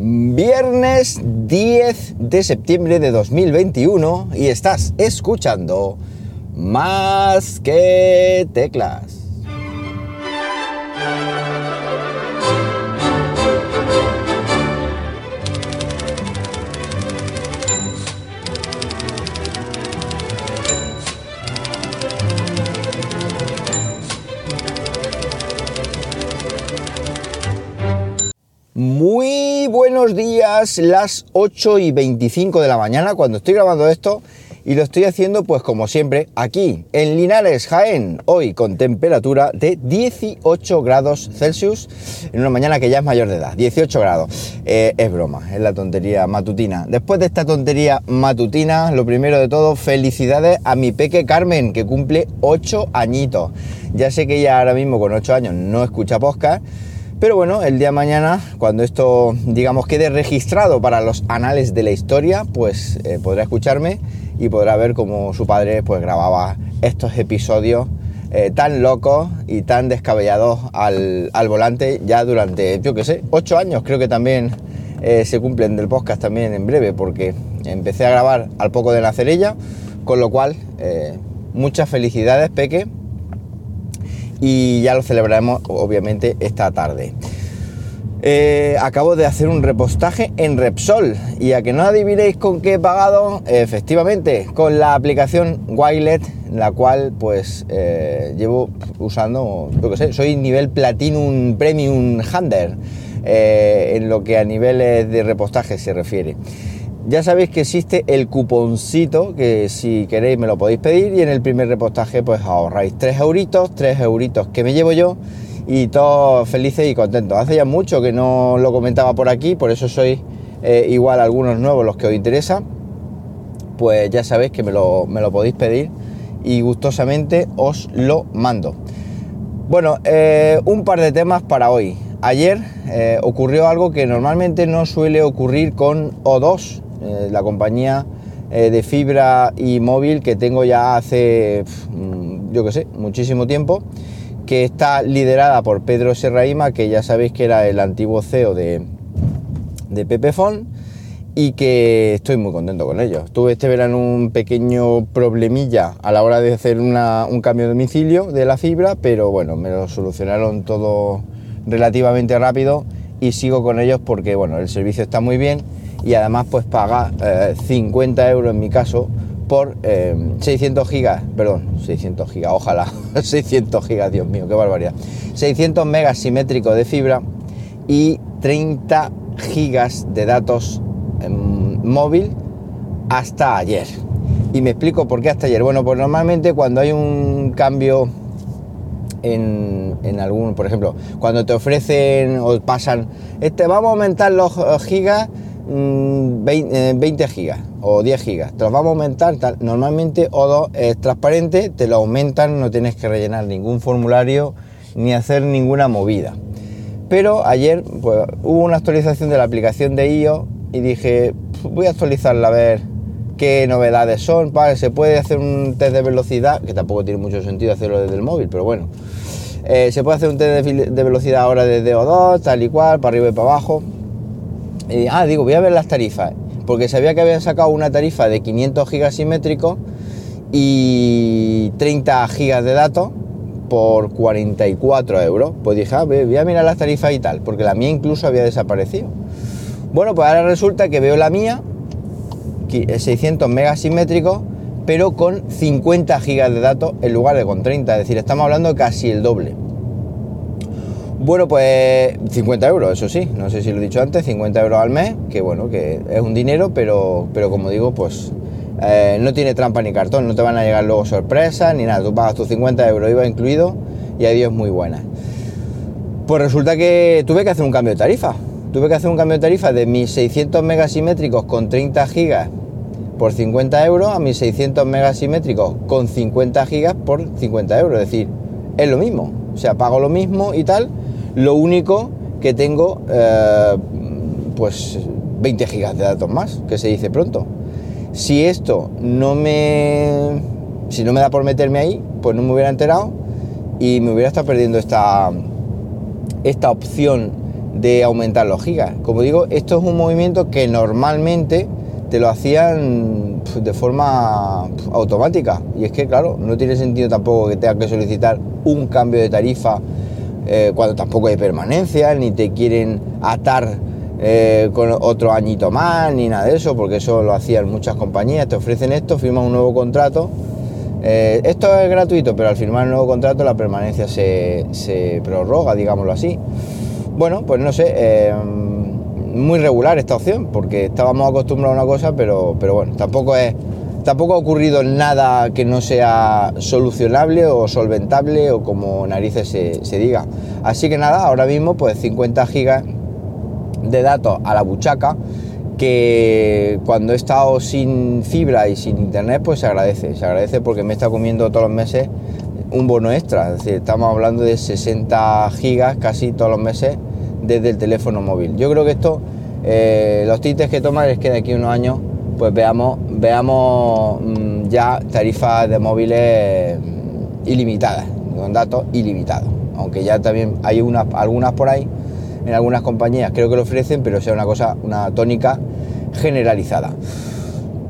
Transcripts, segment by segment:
Viernes 10 de septiembre de 2021 y estás escuchando más que teclas. Muy días, las 8 y 25 de la mañana cuando estoy grabando esto y lo estoy haciendo pues como siempre aquí en Linares, Jaén, hoy con temperatura de 18 grados Celsius en una mañana que ya es mayor de edad, 18 grados. Eh, es broma, es la tontería matutina. Después de esta tontería matutina, lo primero de todo, felicidades a mi peque Carmen que cumple 8 añitos. Ya sé que ella ahora mismo con 8 años no escucha podcast pero bueno, el día de mañana, cuando esto, digamos, quede registrado para los anales de la historia, pues eh, podrá escucharme y podrá ver cómo su padre pues grababa estos episodios eh, tan locos y tan descabellados al, volante ya durante, yo qué sé, ocho años. Creo que también eh, se cumplen del podcast también en breve, porque empecé a grabar al poco de nacer ella, con lo cual, muchas felicidades, Peque y ya lo celebraremos obviamente esta tarde. Eh, acabo de hacer un repostaje en Repsol y a que no adivinéis con qué he pagado, efectivamente, con la aplicación Wilet, la cual pues eh, llevo usando, yo que sé, soy nivel Platinum Premium Hunter eh, en lo que a niveles de repostaje se refiere. Ya sabéis que existe el cuponcito, que si queréis me lo podéis pedir y en el primer repostaje pues ahorráis 3 euritos, 3 euritos que me llevo yo y todos felices y contentos. Hace ya mucho que no lo comentaba por aquí, por eso sois eh, igual algunos nuevos los que os interesa, pues ya sabéis que me lo, podéis pedir y gustosamente os lo mando. Bueno, eh, un par de temas para hoy. Ayer eh, ocurrió algo que normalmente no suele ocurrir con O2, eh, la compañía eh, de fibra y móvil que tengo ya hace, mm, yo que sé, muchísimo tiempo, que está liderada por Pedro Serraima, que ya sabéis que era el antiguo CEO de, de Pepefon y que estoy muy contento con ellos. Tuve este verano un pequeño problemilla a la hora de hacer un cambio de domicilio de la fibra, pero bueno, me lo solucionaron todo relativamente rápido y sigo con ellos porque bueno, el servicio está muy bien y además pues paga 50 eh, euros en mi caso por 600 eh, gigas, perdón, 600 gigas, ojalá, 600 gigas, Dios mío, qué barbaridad, 600 megas simétricos de fibra y 30 gigas de datos móvil hasta ayer. Y me explico por qué hasta ayer. Bueno, pues normalmente cuando hay un cambio en, en, algún, por ejemplo, cuando te ofrecen o pasan, este, vamos a aumentar los gigas 20, mm, eh, gigas o 10 gigas, te los vamos a aumentar. Normalmente O2 es transparente, te lo aumentan, no tienes que rellenar ningún formulario ni hacer ninguna movida. Pero ayer pues, hubo una actualización de la aplicación de iOS y dije, voy a actualizarla a ver qué novedades son. Se puede hacer un test de velocidad, que tampoco tiene mucho sentido hacerlo desde el móvil, pero bueno. Eh, se puede hacer un test de, velocidad ahora desde O2, tal y cual, para arriba y para abajo ah, digo, voy a ver las tarifas, porque sabía que habían sacado una tarifa de 500 gigas simétricos y 30 gigas de datos por 44 euros. Pues dije, ah, voy a mirar las tarifas y tal, porque la mía incluso había desaparecido. Bueno, pues ahora resulta que veo la mía, 600 megas simétricos, pero con 50 gigas de datos en lugar de con 30, es decir, estamos hablando casi el doble. Bueno, pues 50 euros, eso sí, no sé si lo he dicho antes, 50 euros al mes, que bueno, que es un dinero, pero, pero como digo, pues eh, no tiene trampa ni cartón, no te van a llegar luego sorpresas ni nada, tú pagas tus 50 euros, iba incluido, y adiós muy buena. Pues resulta que tuve que hacer un cambio de tarifa, tuve que hacer un cambio de tarifa de mis 600 megasimétricos con 30 gigas por 50 euros a mis 600 megasimétricos con 50 gigas por 50 euros, es decir, es lo mismo, o sea, pago lo mismo y tal, lo único que tengo, eh, pues 20 gigas de datos más, que se dice pronto. Si esto no me, si no me da por meterme ahí, pues no me hubiera enterado y me hubiera estado perdiendo esta, esta opción de aumentar los gigas. Como digo, esto es un movimiento que normalmente te lo hacían de forma automática. Y es que, claro, no tiene sentido tampoco que tengas que solicitar un cambio de tarifa eh, cuando tampoco hay permanencia, ni te quieren atar eh, con otro añito más, ni nada de eso, porque eso lo hacían muchas compañías, te ofrecen esto, firmas un nuevo contrato. Eh, esto es gratuito, pero al firmar un nuevo contrato la permanencia se, se prorroga, digámoslo así. Bueno, pues no sé, muy regular esta opción, porque estábamos acostumbrados a una cosa, pero, pero bueno, tampoco es tampoco ha ocurrido nada que no sea solucionable o solventable o como narices se, diga. Así que nada, ahora mismo pues 50 gigas de datos a la buchaca que cuando he estado sin fibra y sin internet pues se agradece, se agradece porque me está comiendo todos los meses un bono extra, es decir, estamos hablando de 60 gigas casi todos los meses desde el teléfono móvil. Yo creo que esto, eh, los tintes que tomar es que de aquí a unos años pues veamos, veamos mm, ya tarifas de móviles mm, ilimitadas, con datos ilimitados. Aunque ya también hay unas, algunas por ahí, en algunas compañías creo que lo ofrecen, pero sea una cosa, una tónica generalizada.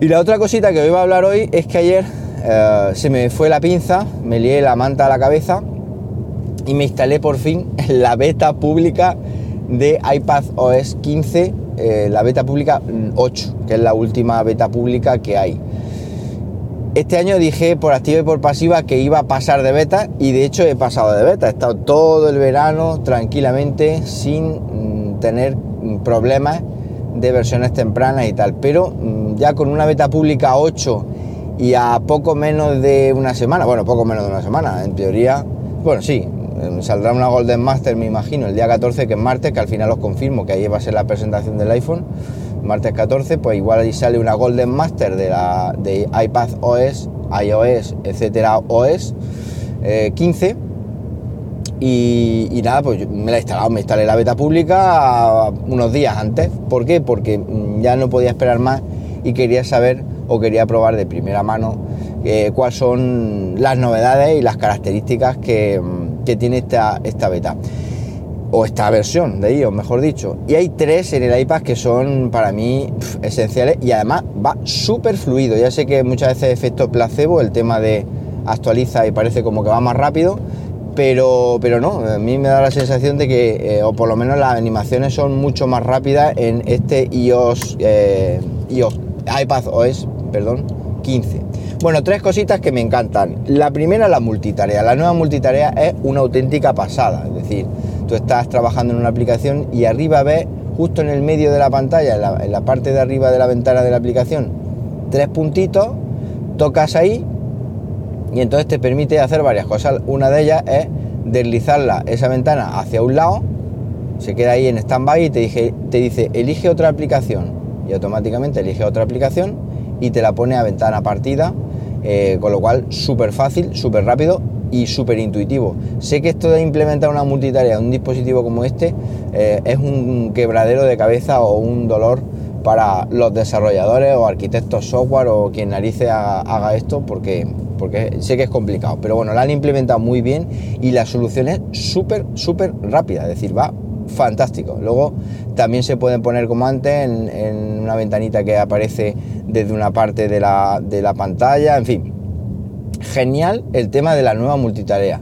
Y la otra cosita que os iba a hablar hoy es que ayer eh, se me fue la pinza, me lié la manta a la cabeza y me instalé por fin la beta pública de iPad OS 15 eh, la beta pública 8, que es la última beta pública que hay. Este año dije por activa y por pasiva que iba a pasar de beta y de hecho he pasado de beta. He estado todo el verano tranquilamente sin mm, tener problemas de versiones tempranas y tal. Pero mm, ya con una beta pública 8 y a poco menos de una semana, bueno, poco menos de una semana, en teoría, bueno, sí, saldrá una Golden Master, me imagino, el día 14, que es martes, que al final os confirmo que ahí va a ser la presentación del iPhone, martes 14, pues igual ahí sale una Golden Master de, la, de iPad OS, iOS, etcétera, OS 15. Eh, y, nada, pues me la he instalado, me instalé la beta pública unos días antes. ¿Por qué? Porque mm, ya no podía esperar más y quería saber o quería probar de primera mano eh, cuáles son las novedades y las características que, mm, que tiene esta, esta beta o esta versión de iOS, mejor dicho. Y hay tres en el iPad que son para mí esenciales y además va súper fluido. Ya sé que muchas veces efecto placebo, el tema de actualiza y parece como que va más rápido, pero, pero no, a mí me da la sensación de que, eh, o por lo menos las animaciones son mucho más rápidas en este iOS, eh, iOS iPad OS, perdón, 15. Bueno, tres cositas que me encantan. La primera, la multitarea. La nueva multitarea es una auténtica pasada. Es decir, tú estás trabajando en una aplicación y arriba ves, justo en el medio de la pantalla, en la, parte de arriba de la ventana de la aplicación, tres puntitos, tocas ahí y entonces te permite hacer varias cosas. Una de ellas es deslizarla, esa ventana, hacia un lado, se queda ahí en stand-by y te, te dice, elige otra aplicación. Y automáticamente elige otra aplicación y te la pone a ventana partida eh, con lo cual súper fácil, súper rápido y súper intuitivo. Sé que esto de implementar una multitarea en un dispositivo como este eh, es un quebradero de cabeza o un dolor para los desarrolladores o arquitectos software o quien narice haga, esto porque, porque sé que es complicado. Pero bueno, la han implementado muy bien y la solución es súper, súper rápida, es decir, va fantástico. Luego también se pueden poner como antes en, una ventanita que aparece desde una parte de la, de la pantalla, en fin. Genial el tema de la nueva multitarea.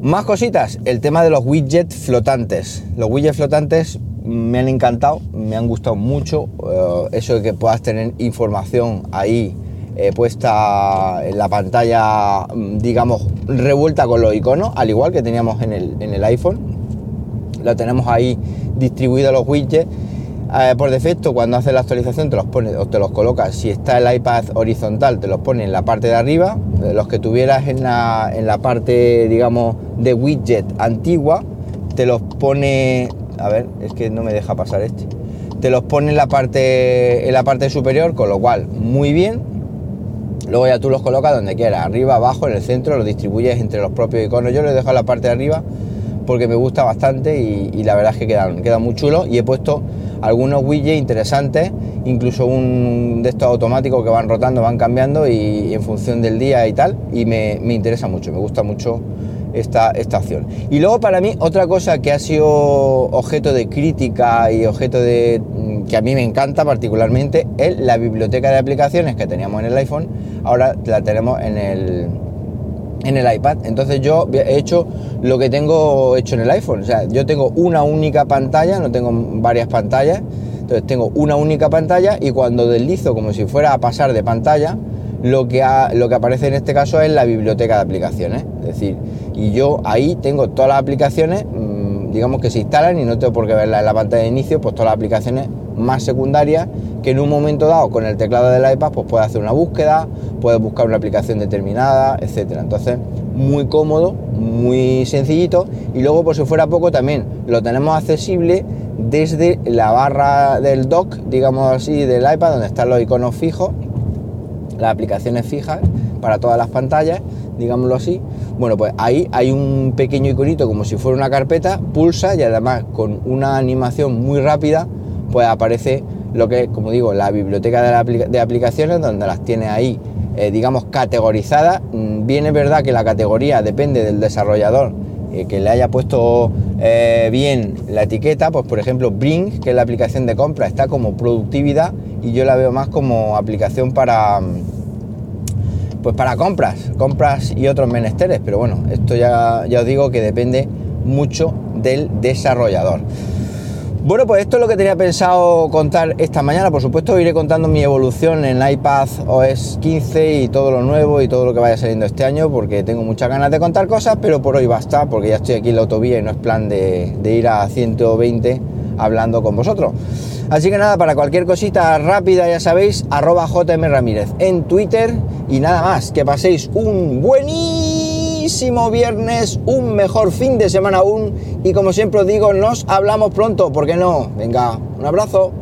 Más cositas, el tema de los widgets flotantes. Los widgets flotantes me han encantado, me han gustado mucho. Eh, eso de que puedas tener información ahí eh, puesta en la pantalla, digamos, revuelta con los iconos, al igual que teníamos en el, en el iPhone lo tenemos ahí distribuido los widgets. Eh, por defecto, cuando haces la actualización, te los pone o te los colocas. Si está el iPad horizontal, te los pone en la parte de arriba. Eh, los que tuvieras en la, en la parte, digamos, de widget antigua, te los pone. A ver, es que no me deja pasar este. Te los pone en la parte, en la parte superior, con lo cual, muy bien. Luego ya tú los colocas donde quieras, arriba, abajo, en el centro, los distribuyes entre los propios iconos. Yo los dejo en la parte de arriba porque me gusta bastante y, la verdad es que quedan, quedan muy chulos y he puesto algunos widgets interesantes, incluso un de estos automáticos que van rotando, van cambiando y, en función del día y tal, y me, interesa mucho, me gusta mucho esta, esta opción. Y luego para mí otra cosa que ha sido objeto de crítica y objeto de mm, que a mí me encanta particularmente es la biblioteca de aplicaciones que teníamos en el iPhone, ahora la tenemos en el, en el iPad. Entonces yo he hecho lo que tengo hecho en el iPhone. O sea, yo tengo una única pantalla, no tengo varias pantallas. Entonces tengo una única pantalla y cuando deslizo como si fuera a pasar de pantalla, lo que, lo que aparece en este caso es la biblioteca de aplicaciones. Es decir, y yo ahí tengo todas las aplicaciones, mm, digamos que se instalan y no tengo por qué verlas en la pantalla de inicio, pues todas las aplicaciones más secundarias que en un momento dado con el teclado del iPad pues puede hacer una búsqueda, puede buscar una aplicación determinada, etcétera. Entonces, muy cómodo, muy sencillito y luego por si fuera poco también lo tenemos accesible desde la barra del dock, digamos así, del iPad donde están los iconos fijos las aplicaciones fijas para todas las pantallas, digámoslo así. Bueno, pues ahí hay un pequeño iconito como si fuera una carpeta, pulsa y además con una animación muy rápida, pues aparece lo que es, como digo, la biblioteca de, aplicaciones donde las tiene ahí, eh, digamos, categorizadas. Mm, bien es verdad que la categoría depende del desarrollador eh, que le haya puesto eh, bien la etiqueta, pues por ejemplo Bring, que es la aplicación de compra, está como productividad y yo la veo más como aplicación para pues para compras, compras y otros menesteres, pero bueno, esto ya, ya os digo que depende mucho del desarrollador. Bueno, pues esto es lo que tenía pensado contar esta mañana. Por supuesto, iré contando mi evolución en iPad OS 15 y todo lo nuevo y todo lo que vaya saliendo este año, porque tengo muchas ganas de contar cosas, pero por hoy basta, porque ya estoy aquí en la autovía y no es plan de, de ir a 120 hablando con vosotros. Así que nada, para cualquier cosita rápida, ya sabéis, arroba JM Ramírez en Twitter y nada más, que paséis un buenísimo viernes, un mejor fin de semana aún y como siempre os digo, nos hablamos pronto, ¿por qué no? Venga, un abrazo.